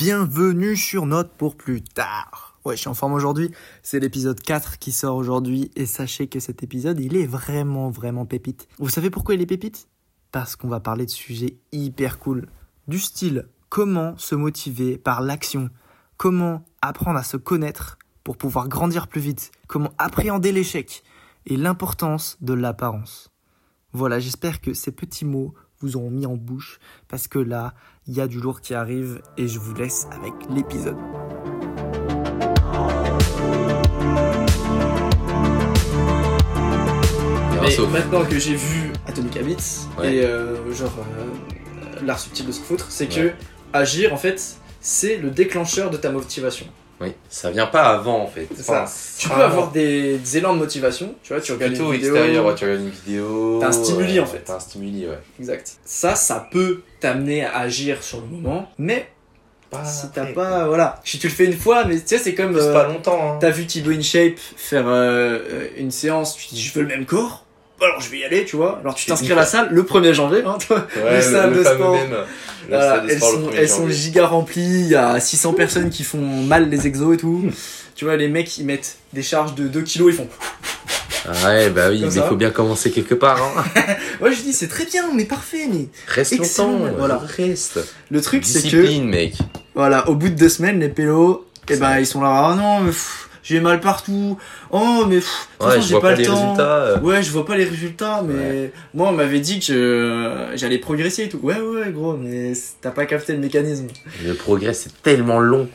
bienvenue sur Note pour plus tard. Ouais, je suis en forme aujourd'hui, c'est l'épisode 4 qui sort aujourd'hui et sachez que cet épisode, il est vraiment vraiment pépite. Vous savez pourquoi il est pépite? Parce qu'on va parler de sujets hyper cool. Du style, comment se motiver par l'action? Comment apprendre à se connaître pour pouvoir grandir plus vite? Comment appréhender l'échec Et l'importance de l'apparence? Voilà, j'espère que ces petits mots vous auront mis en bouche parce que là, il y a du lourd qui arrive et je vous laisse avec l'épisode. Maintenant que j'ai vu Atomic Habits Ouais. et euh, genre euh, l'art subtil de se foutre, c'est que agir en fait, c'est le déclencheur de ta motivation. Oui, ça vient pas avant en fait. C'est ça. Enfin, Tu peux avoir des, des élans de motivation, tu vois, tu regardes plutôt une vidéo, extérieur, ouais, tu regardes une vidéo. T'as un stimuli, ouais, en fait. T'as un stimuli, ouais. exact. Ça, ça peut t'amener à agir sur le moment, mais Pas si t'as après, pas, quoi. voilà, si tu le fais une fois, mais tu sais, c'est comme C'est euh, pas longtemps. Hein. T'as vu Thibaut InShape faire euh, euh, une séance, tu te dis je veux le même corps, alors je vais y aller, tu vois. Alors tu t'inscris à la salle le 1er janvier, hein, toi. Ouais, les salles de sport. même. Le Voilà, stade de elles sport sont, 1er elles sont giga remplies, il y a 600 personnes qui font mal les exos et tout. tu vois, les mecs ils mettent des charges de 2 kilos, ils font. Ah ouais, bah oui, mais ça. faut bien commencer quelque part. Hein. Ouais, je dis c'est très bien, mais parfait, mais. Reste Excellent, longtemps, voilà. Reste. Le truc c'est que, Discipline, mec. voilà, au bout de deux semaines, les pélos, eh ben ils sont là, ah non, mais pff, j'ai mal partout, oh mais pff, de toute Ouais, façon, j'ai pas, pas le les temps. résultats. euh. Ouais, je vois pas les résultats, mais moi on m'avait dit que euh, j'allais progresser et tout. Ouais, ouais, gros, mais t'as pas capté le mécanisme. Le progrès, c'est tellement long.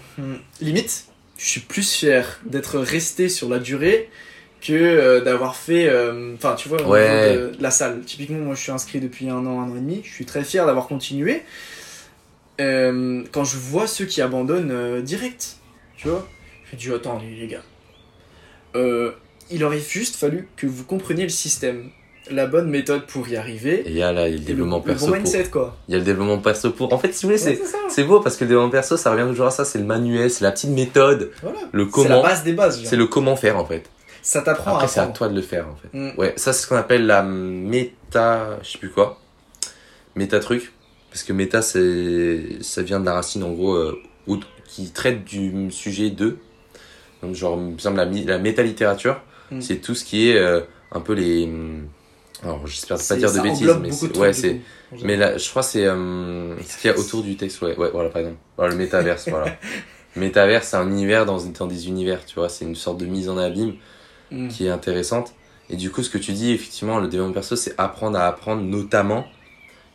Limite, je suis plus fier d'être resté sur la durée que euh, d'avoir fait. euh, Enfin, tu vois, au Ouais. niveau de, de la salle. Typiquement, moi je suis inscrit depuis un an, un an et demi. Je suis très fier d'avoir continué. Euh, quand je vois ceux qui abandonnent direct, tu vois, dis, attends, les, gars. Euh, il aurait juste fallu que vous compreniez le système, la bonne méthode pour y arriver. Et il y a là, il y a le le, développement le perso bon pour. mindset, quoi. Il y a le développement perso pour. En fait, si vous voulez, Ouais, c'est. beau parce que le développement perso, ça revient toujours à ça, c'est le manuel, c'est la petite méthode, Voilà. le C'est la comment, base des bases. c'est le comment faire en fait. Ça t'apprend Après, c'est à toi de le faire en fait. Mm. Ouais, ça c'est ce qu'on appelle la méta, je sais plus quoi, méta truc, parce que méta c'est, ça vient de la racine en gros euh, qui traite du sujet de, donc genre il me semble la, la méta-littérature, Mm. c'est tout ce qui est euh, un peu les, hum, alors j'espère pas dire de bêtises, mais c'est, ouais c'est, mais là je crois que c'est euh, ce qu'il y a autour du texte, ouais, ouais voilà par exemple, voilà le métaverse, voilà. Métaverse, c'est un univers dans, dans des univers, tu vois, c'est une sorte de mise en abîme Mm. qui est intéressante. Et du coup, ce que tu dis, effectivement, le développement perso, c'est apprendre à apprendre notamment.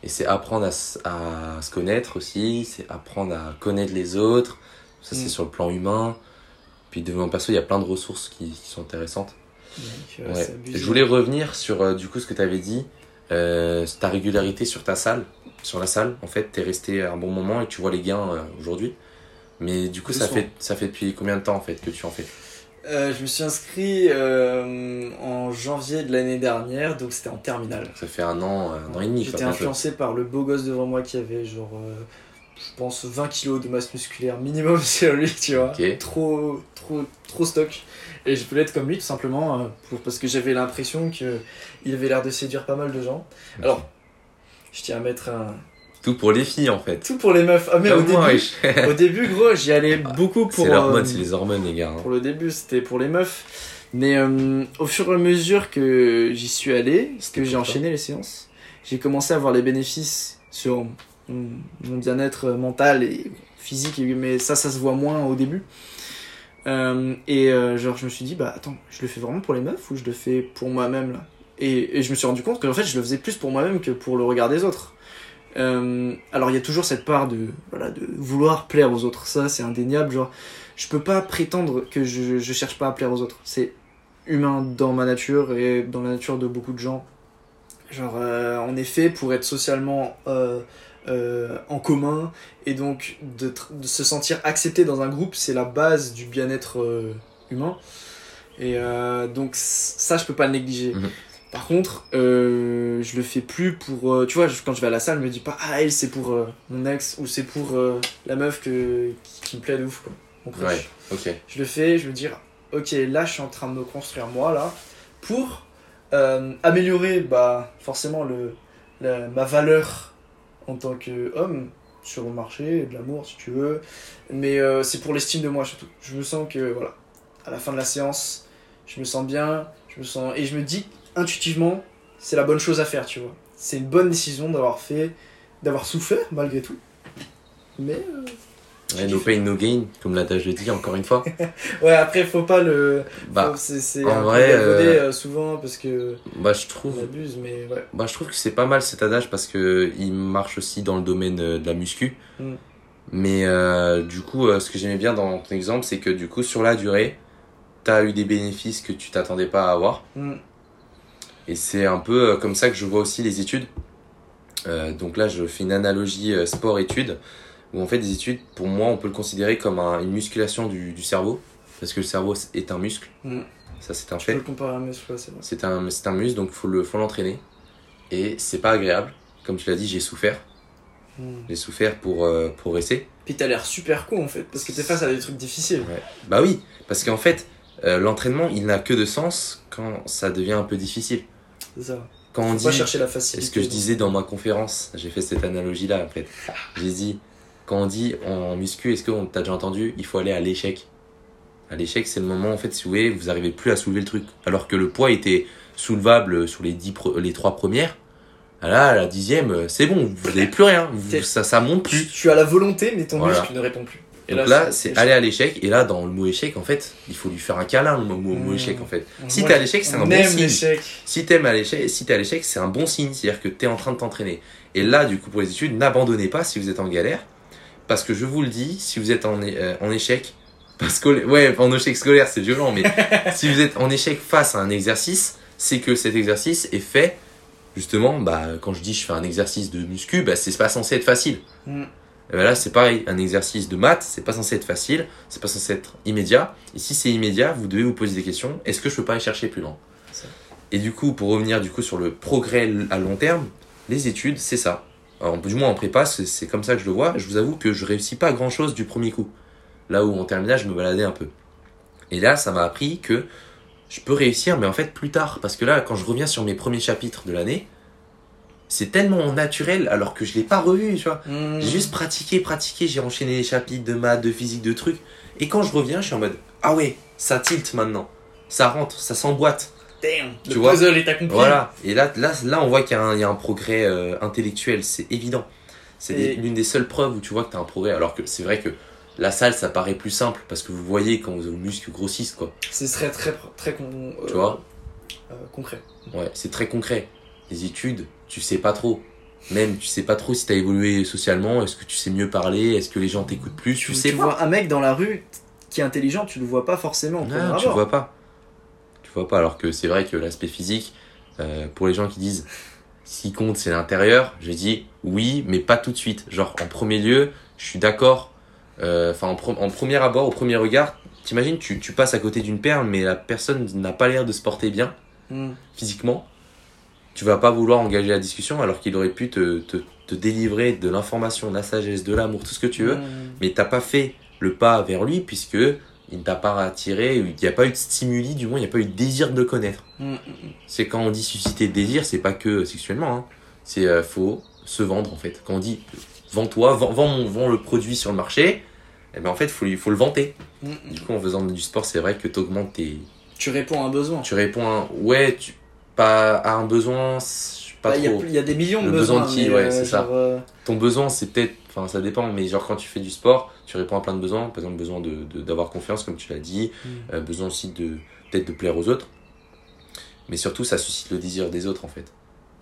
Et c'est apprendre à, à se connaître aussi, c'est apprendre à connaître les autres. Ça, c'est sur le plan humain. Puis, développement perso, il y a plein de ressources qui, qui sont intéressantes. Euh, Ouais. Je voulais revenir sur, euh, du coup, ce que tu avais dit, euh, ta régularité sur ta salle. Sur la salle, en fait, t'es resté un bon moment et tu vois les gains euh, aujourd'hui. Mais du coup, ça fait, ça fait depuis combien de temps, en fait, que tu en fais? Je me suis inscrit en janvier de l'année dernière, donc c'était en terminale. Ça fait un an, un an et demi. J'étais influencé par le beau gosse devant moi qui avait genre, je pense, 20 kilos de masse musculaire minimum sur lui, tu vois. Trop, trop, trop stock. Et je voulais être comme lui tout simplement euh, pour, parce que j'avais l'impression que il avait l'air de séduire pas mal de gens. Alors, je tiens à mettre un. Tout pour les filles, en fait. Tout pour les meufs. Ah, mais au début, au début, gros, j'y allais beaucoup pour. C'est l'hormone, euh, c'est les hormones, les gars. hein. Pour le début, c'était pour les meufs. Mais euh, au fur et à mesure que j'y suis allé, que C'était j'ai enchaîné les séances, j'ai commencé à voir les bénéfices sur mon, bien-être mental et physique, mais ça, ça se voit moins au début. Euh, et euh, genre, je me suis dit, bah attends, je le fais vraiment pour les meufs ou je le fais pour moi-même là? Et, je me suis rendu compte que en fait, je le faisais plus pour moi-même que pour le regard des autres. Euh, alors, il y a toujours cette part de, voilà, de vouloir plaire aux autres, ça c'est indéniable. Genre, je peux pas prétendre que je, cherche pas à plaire aux autres. C'est humain dans ma nature et dans la nature de beaucoup de gens. Genre, euh, on est fait pour être socialement euh, en commun et donc de, se sentir accepté dans un groupe, c'est la base du bien-être euh, humain. Et euh, donc, ça, je peux pas le négliger. Mhm. Par contre, euh, je le fais plus pour. euh, tu vois, quand je vais à la salle, je me dis pas, ah, elle, c'est pour euh, mon ex ou c'est pour la meuf que, qui, qui me plaît de ouf, quoi. Ok. Je le fais, je me dis, ok, là je suis en train de me construire moi, là, pour améliorer bah, forcément le, la- ma valeur en tant qu'homme, sur le marché, de l'amour si tu veux. Mais euh, c'est pour l'estime de moi surtout. Je me sens que, voilà, à la fin de la séance, je me sens bien, je me sens... et je me dis intuitivement, c'est la bonne chose à faire, tu vois. C'est une bonne décision d'avoir fait, d'avoir souffert malgré tout. Mais. euh, Ouais, no pain, no gain, comme l'adage le dit, encore une fois. Ouais, après, faut pas le. Bah, c'est un vrai, euh, euh, souvent parce que. bah, je On trouve, abuse, mais ouais. bah, je trouve que c'est pas mal cet adage parce que il marche aussi dans le domaine euh, de la muscu. Mm. Mais euh, du coup, euh, ce que j'aimais bien dans ton exemple, c'est que du coup, sur la durée, t'as eu des bénéfices que tu t'attendais pas à avoir. Mm. Et c'est un peu comme ça que je vois aussi les études. Euh, donc là, je fais une analogie sport-études, où en fait, des études, pour moi, on peut le considérer comme un- une musculation du, du cerveau, parce que le cerveau est un muscle. Mm. Ça, c'est un Je peux fait. le comparer à un muscle, ouais, c'est vrai. C'est un, c'est un muscle, donc il faut le- faut l'entraîner. Et c'est pas agréable. Comme tu l'as dit, j'ai souffert. Mm. J'ai souffert pour euh, progresser. Puis t'as l'air super con en fait, parce que t'es face à des trucs difficiles. Bah oui, parce qu'en fait, euh, l'entraînement, il n'a que de sens quand ça devient un peu difficile. C'est ça. Quand on Faut dit, chercher la c'est facilité. ce que je disais dans ma conférence, j'ai fait cette analogie-là en fait. J'ai dit, quand on dit en muscu, est-ce qu'on t'a déjà entendu, il faut aller à l'échec? À l'échec, c'est le moment en fait, si vous voulez, vous arrivez plus à soulever le truc. Alors que le poids était soulevable sur les, dix les trois premières. Là, à la dixième, euh, c'est bon, vous n'avez plus rien. Vous- T'es- ça, ça monte plus. tu as la volonté, mais ton Voilà. muscle ne répond plus. Et Donc là, c'est aller à l'échec. Et là, dans le mot échec, en fait, il faut lui faire un câlin, le mot, Mmh. échec, en fait. Si t'es à l'échec, c'est un on bon signe. Si t'aimes à l'échec, si t'es à l'échec, c'est un bon signe, c'est-à-dire que t'es en train de t'entraîner. Et là, du coup, pour les études, n'abandonnez pas si vous êtes en galère, parce que je vous le dis, si vous êtes en, euh, en échec, parce que ouais, en échec scolaire, c'est violent, mais si vous êtes en échec face à un exercice, c'est que cet exercice est fait justement, bah, quand je dis je fais un exercice de muscu, bah, c'est pas censé être facile. Mm. Et ben là, c'est pareil, un exercice de maths, c'est pas censé être facile, c'est pas censé être immédiat. Et si c'est immédiat, vous devez vous poser des questions. Est-ce que je peux pas aller chercher plus loin? Et du coup, pour revenir du coup sur le progrès à long terme, les études, c'est ça. Alors, du moins en prépa, c'est comme ça que je le vois. Je vous avoue que je réussis pas grand chose du premier coup. Là où en terminale, je me baladais un peu. Et là, ça m'a appris que je peux réussir, mais en fait plus tard. Parce que là, quand je reviens sur mes premiers chapitres de l'année, c'est tellement naturel alors que je l'ai pas revu, tu vois. Mm. J'ai juste pratiqué, pratiqué, j'ai enchaîné les chapitres de maths, de physique, de trucs. Et quand je reviens, je suis en mode Ah ouais, ça tilt maintenant. Ça rentre, ça s'emboîte. Damn, Tu le vois puzzle est accompli. Voilà. Et là, là, là on voit qu'il y, a un- il y a un progrès euh, intellectuel, c'est évident. C'est Et- l'une des seules preuves où tu vois que tu as un progrès. Alors que c'est vrai que la salle, ça paraît plus simple parce que vous voyez quand vos muscles grossissent, quoi. Ce serait très, très con, euh, Tu vois euh, concret. Ouais, c'est très concret. Les études, tu sais pas trop. Même, tu sais pas trop si t'as évolué socialement. Est-ce que tu sais mieux parler Est-ce que les gens t'écoutent plus Tu, sais tu vois un mec dans la rue qui est intelligent, tu le vois pas forcément. Non, tu abord. vois pas. Tu vois pas. Alors que c'est vrai que l'aspect physique, euh, pour les gens qui disent ce qui compte c'est l'intérieur, j'ai dit oui, mais pas tout de suite. Genre en premier lieu, je suis d'accord. euh, Enfin, en, en premier abord, au premier regard, t'imagines, tu, tu passes à côté d'une perle, mais la personne n'a pas l'air de se porter bien Mm. physiquement. Tu vas pas vouloir engager la discussion alors qu'il aurait pu te, te, te délivrer de l'information, de la sagesse, de l'amour, tout ce que tu veux Mm. mais t'as pas fait le pas vers lui puisque il ne t'a pas attiré, il n'y a pas eu de stimuli, du moins il n'y a pas eu de désir de connaître. Mm. C'est quand on dit susciter le désir, c'est pas que sexuellement, hein. c'est euh, faut se vendre en fait. Quand on dit vends-toi, vends, vends, vends le produit sur le marché, eh ben en fait faut, lui- faut le vanter. Mm. Du coup en faisant du sport, c'est vrai que t'augmentes tes, Tu réponds à un besoin. tu réponds à un, ouais, tu, pas à un besoin, pas Bah, Il trop. il y a des millions de Le besoin besoins. de qui, ouais, euh, c'est ça. genre, euh, Ton besoin, c'est peut-être, enfin ça dépend, mais genre quand tu fais du sport, tu réponds à plein de besoins. Par exemple, besoin de de- d'avoir confiance, comme tu l'as dit, Mm. euh, besoin aussi de peut-être de plaire aux autres. Mais surtout, ça suscite le désir des autres en fait.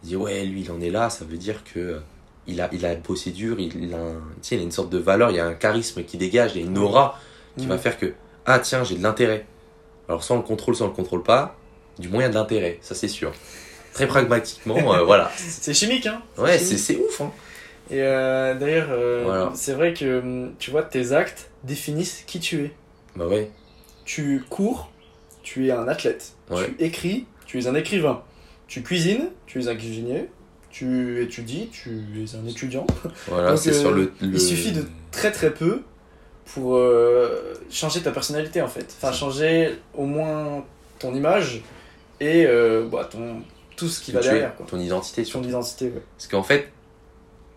Il dit ouais, lui il en est là, ça veut dire que euh, il a il a bossé dur, il, a un, il a une sorte de valeur, il y a un charisme qui dégage, il y a une aura qui Mm. va faire que ah tiens j'ai de l'intérêt. Alors sans le contrôle, sans le contrôle pas, du moins il y a de l'intérêt, ça c'est sûr. Très pragmatiquement, euh, voilà. C'est chimique, hein. Ouais, c'est ouf hein. Et euh, d'ailleurs, euh, Voilà. c'est vrai que hum, tu vois, tes actes définissent qui tu es. Bah ouais. Tu cours, tu es un athlète. Ouais. Tu écris, tu es un écrivain. Tu cuisines, tu es un cuisinier. Tu étudies, tu es un étudiant. Voilà, c'est euh, sur le, le- Il suffit de très très peu pour euh, changer ta personnalité en fait. Enfin, changer au moins ton image et euh, bah, ton, tout ce qui va es, derrière. Quoi. ton identité. Ton identité, ouais. Parce qu'en fait,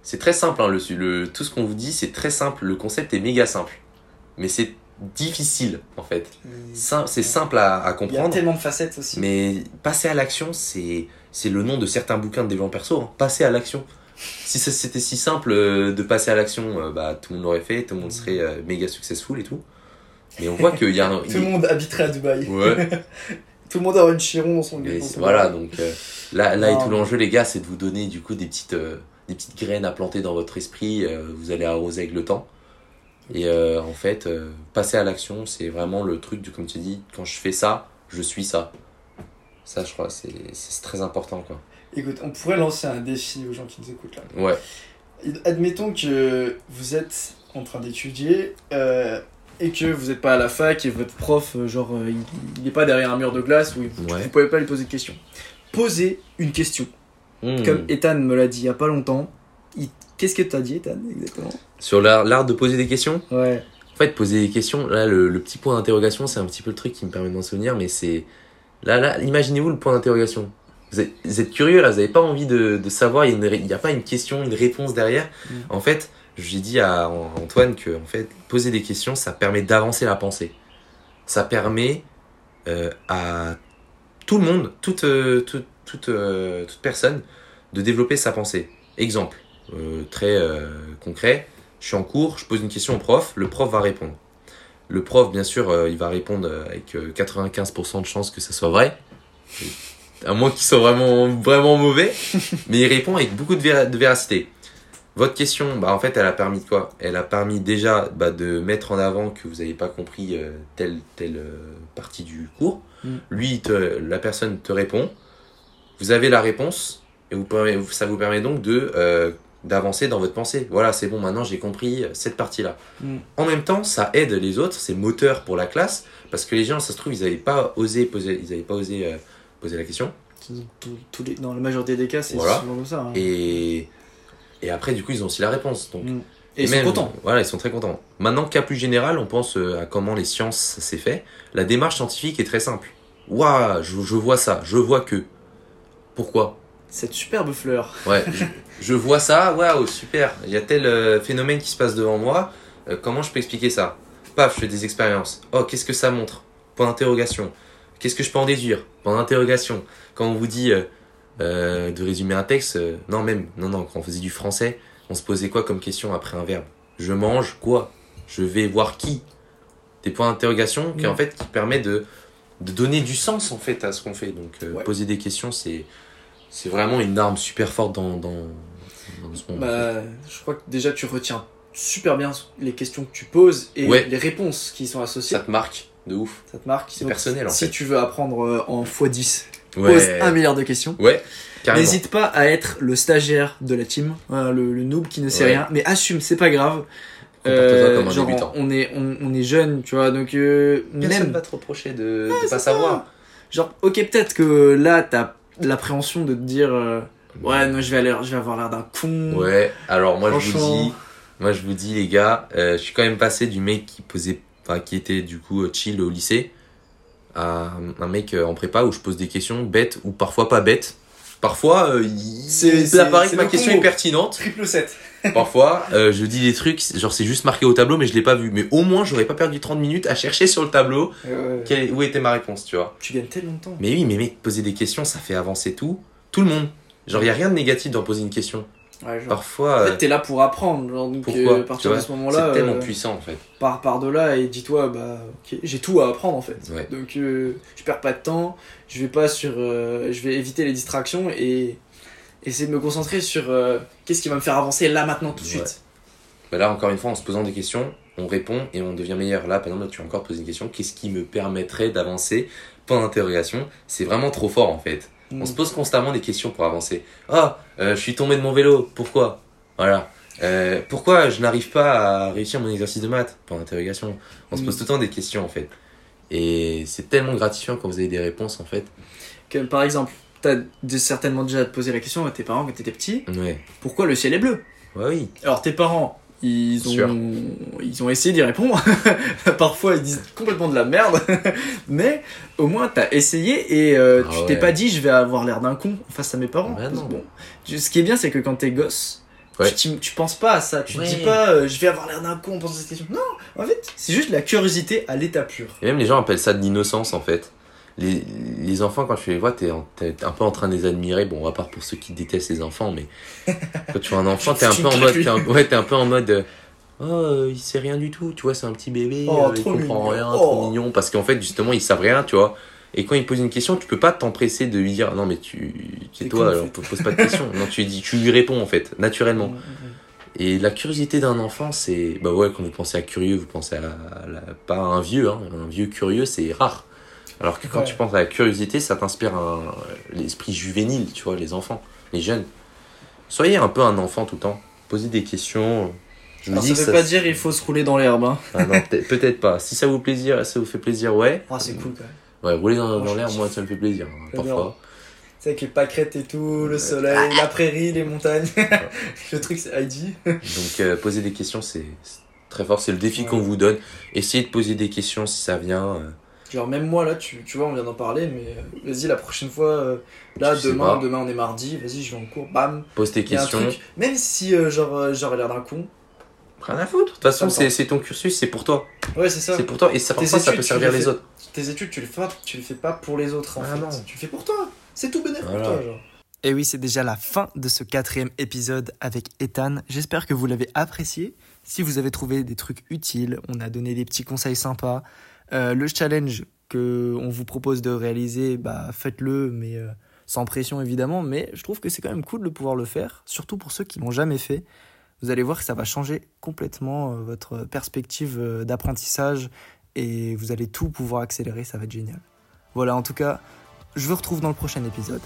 C'est très simple, hein, le, le, tout ce qu'on vous dit, c'est très simple. Le concept est méga simple. Mais c'est difficile, en fait. Sim- C'est simple à, à Il y a comprendre. tellement de facettes aussi. Mais passer à l'action, c'est le nom de certains bouquins de développement perso. hein. Passer à l'action. Si c'était si simple euh, de passer à l'action, euh, bah, tout le monde l'aurait fait, tout le monde serait euh, méga successful et tout. Mais on voit qu'il y a un. Tout le monde habiterait à Dubaï. Ouais, Tout le monde aurait une chiron dans son dans son voilà, donc euh, là, là et Non. tout l'enjeu, les gars, c'est de vous donner du coup des petites, euh, des petites graines à planter dans votre esprit. euh, vous allez arroser avec le temps. Et euh, en fait, euh, passer à l'action, c'est vraiment le truc du, comme tu dis, quand je fais ça, je suis ça. Ça, je crois, c'est c'est très important, quoi. Écoute, on pourrait lancer un défi aux gens qui nous écoutent là. Ouais. Admettons que vous êtes en train d'étudier euh, et que vous n'êtes pas à la fac et votre prof, genre, il n'est pas derrière un mur de glace où vous Ouais. ne pouvez pas lui poser de questions. Posez une question. Hmm. Comme Ethan me l'a dit il n'y a pas longtemps. Il- Qu'est-ce que tu as dit, Ethan, exactement? Sur l'art de poser des questions? Ouais. En fait, poser des questions, là, le, le petit point d'interrogation, c'est un petit peu le truc qui me permet de m'en souvenir, mais c'est. Là, là, imaginez-vous le point d'interrogation. Vous êtes, vous êtes curieux, là, vous n'avez pas envie de, de savoir, il a n'y a, pas une question, une réponse derrière. Mm. En fait, j'ai dit à An- Antoine que, en fait, poser des questions, ça permet d'avancer la pensée. Ça permet euh, à tout le monde, toute, euh, toute, toute, euh, toute personne, de développer sa pensée. Exemple, euh, très euh, concret, je suis en cours, je pose une question au prof, le prof va répondre. Le prof, bien sûr, il va répondre avec euh, 95% de chances que ça soit vrai. À moins qu'il soit vraiment, vraiment mauvais. mais il répond avec beaucoup de, véra- de véracité. Votre question, bah, en fait, elle a permis de quoi? Elle a permis déjà bah, de mettre en avant que vous n'avez pas compris euh, telle, telle euh, partie du cours. Mm. Lui, te- la personne te répond. Vous avez la réponse. Et vous, permet- ça vous permet donc de euh, d'avancer dans votre pensée. Voilà, c'est bon, maintenant j'ai compris cette partie-là. Mm. En même temps, ça aide les autres, c'est moteur pour la classe, parce que les gens, ça se trouve, ils n'avaient pas osé poser, ils avaient pas osé euh, poser la question. Tous- tous les- dans la majorité des cas, c'est Voilà. souvent comme ça. hein. Et, et après, du coup, ils ont aussi la réponse. Donc, Mm. Et ils sont contents. Voilà, ils sont très contents. Maintenant, cas plus général, on pense euh, à comment les sciences s'est fait. La démarche scientifique est très simple. Waouh, je, je vois ça, je vois que. Pourquoi Cette superbe fleur. Ouais, je, je vois ça, waouh, super. Il y a tel euh, phénomène qui se passe devant moi. Euh, comment je peux expliquer ça? Paf, je fais des expériences. Oh, qu'est-ce que ça montre? Point d'interrogation. Qu'est-ce que je peux en déduire? Point d'interrogation. Quand on vous dit euh, de résumer un texte, non même, non non, quand on faisait du français, on se posait quoi comme question après un verbe? Je mange quoi? Je vais voir qui? Des points d'interrogation qui Mm. en fait qui permettent de de donner du sens en fait à ce qu'on fait. Donc euh, Ouais. poser des questions, c'est c'est vraiment une arme super forte dans dans, dans ce monde. Bah, je crois que déjà tu retiens super bien les questions que tu poses et Ouais. les réponses qui sont associées. ça te marque de ouf. Ça te marque. C'est personnel, en Si fait. tu veux apprendre euh, en x10, Ouais. pose un milliard de questions. Ouais. N'hésite pas à être le stagiaire de la team, voilà, le, le noob qui ne sait rien, mais assume, c'est pas grave. Comme un genre, débutant. on est, on, on est jeune, tu vois, donc euh, Personne même, va te reprocher de, de c'est pas ça. savoir. genre, ok, peut-être que là, t'as l'appréhension de te dire, euh, ouais, non, je vais, aller, je vais avoir l'air d'un con. Ouais, alors moi je vous dis, moi je vous dis les gars, euh, je suis quand même passé du mec qui posait, enfin qui était du coup euh, chill au lycée, à un mec euh, en prépa où je pose des questions bêtes ou parfois pas bêtes. Parfois, euh, il, il apparaît c'est que ma question combo. est pertinente. Triple 7. Parfois, euh, je dis des trucs, genre c'est juste marqué au tableau, mais je l'ai pas vu. Mais au moins, j'aurais pas perdu 30 minutes à chercher sur le tableau quelle- où était ma réponse, tu vois. Tu gagnes tellement de temps. Mais oui, mais mec, poser des questions, ça fait avancer tout. Tout le monde. Genre, y a rien de négatif dans poser une question. Ouais, genre, Parfois, En euh, fait, t'es là pour apprendre. Genre, donc, pourquoi euh, à partir de ce moment-là, C'est tellement euh, puissant en fait. pars par de là et dis-toi, bah, j'ai tout à apprendre en fait. Ouais. Donc, euh, je perds pas de temps. Je vais pas sur, euh, je vais éviter les distractions et essayer de me concentrer sur euh, qu'est-ce qui va me faire avancer là maintenant tout de Ouais. suite. Bah là, encore une fois, en se posant des questions, on répond et on devient meilleur. Là, par exemple, tu as encore posé une question. Qu'est-ce qui me permettrait d'avancer? Point d'interrogation. C'est vraiment trop fort en fait. On se pose constamment des questions pour avancer. Ah, euh, je suis tombé de mon vélo. Pourquoi? Voilà. Euh, pourquoi je n'arrive pas à réussir mon exercice de maths? Point d'interrogation. On se Mm. pose tout le temps des questions en fait. Et c'est tellement gratifiant quand vous avez des réponses en fait. Que, par exemple, t'as certainement déjà posé la question à tes parents quand t'étais petit. Ouais. Pourquoi le ciel est bleu? Ouais, oui. Alors tes parents, ils ont, ils ont essayé d'y répondre. Parfois ils disent complètement de la merde, mais au moins t'as essayé et euh, Ah tu t'es pas dit je vais avoir l'air d'un con face à mes parents. Non. Bon, ce qui est bien c'est que quand t'es gosse, Ouais. Tu, tu penses pas à ça. Tu te Ouais. dis pas, euh, je vais avoir l'air d'un con en posant cette question. Non, en fait, c'est juste la curiosité à l'état pur. Et même les gens appellent ça de l'innocence en fait. Les, les enfants, quand tu les vois, t'es t'es un peu en train de les admirer. Bon, à part pour ceux qui détestent les enfants, mais quand tu vois un enfant, t'es un peu en mode, t'es un, ouais, t'es un peu en mode, euh, oh, il sait rien du tout. Tu vois, c'est un petit bébé, Oh, euh, il comprend mignon. rien, Oh. trop mignon. Parce qu'en fait, justement, ils savent rien, tu vois. Et quand il pose une question, tu peux pas t'empresser de lui dire, non, mais tu, c'est toi, alors fait. pose pas de questions. non, tu lui dis, tu lui réponds en fait, naturellement. Mm, Et la curiosité d'un enfant, c'est. Bah ouais, quand vous pensez à curieux, vous pensez à, la- pas à un vieux, hein. Un vieux curieux, c'est rare. Alors que quand Ouais. tu penses à la curiosité, ça t'inspire un... l'esprit juvénile, tu vois, les enfants, les jeunes. Soyez un peu un enfant tout le temps. Posez des questions. Je Alors, ça veut pas dire il faut se rouler dans l'herbe. Hein. Ah peut-être pas. Si ça vous plaisir, ça vous fait plaisir, ouais. Oh, c'est cool quand même. Ouais, rouler dans, dans kiffe. moi, ça me fait plaisir, hein, parfois. Tu sais, avec les pâquerettes et tout, le soleil, la prairie, les montagnes. le truc, c'est Heidi. Donc, euh, poser des questions, c'est c'est très fort. C'est le défi Ouais. qu'on vous donne. Essayez de poser des questions si ça vient. Genre, même moi, là, tu, tu vois, on vient d'en parler, mais euh, vas-y, la prochaine fois, euh, là, demain, demain, on est mardi, vas-y, je vais en cours, bam. Pose tes questions. truc, même si, euh, genre, euh, j'aurais l'air d'un con. Rien à foutre. De toute façon, c'est ton cursus, c'est pour toi. Ouais, c'est ça. C'est pour toi. Et ça, parfois, ça peut servir les autres. Tes études, tu les fais, tu les fais pas pour les autres, en Ah fait. non. Tu le fais pour toi. C'est tout bénéfique Voilà. pour toi, genre. Et oui, c'est déjà la fin de ce quatrième épisode avec Ethan. J'espère que vous l'avez apprécié. Si vous avez trouvé des trucs utiles, on a donné des petits conseils sympas. Euh, le challenge que on vous propose de réaliser, bah faites-le, mais euh, sans pression évidemment. Mais je trouve que c'est quand même cool de pouvoir le faire, surtout pour ceux qui l'ont jamais fait. Vous allez voir que ça va changer complètement euh, votre perspective d'apprentissage et vous allez tout pouvoir accélérer. Ça va être génial. Voilà, en tout cas, je vous retrouve dans le prochain épisode.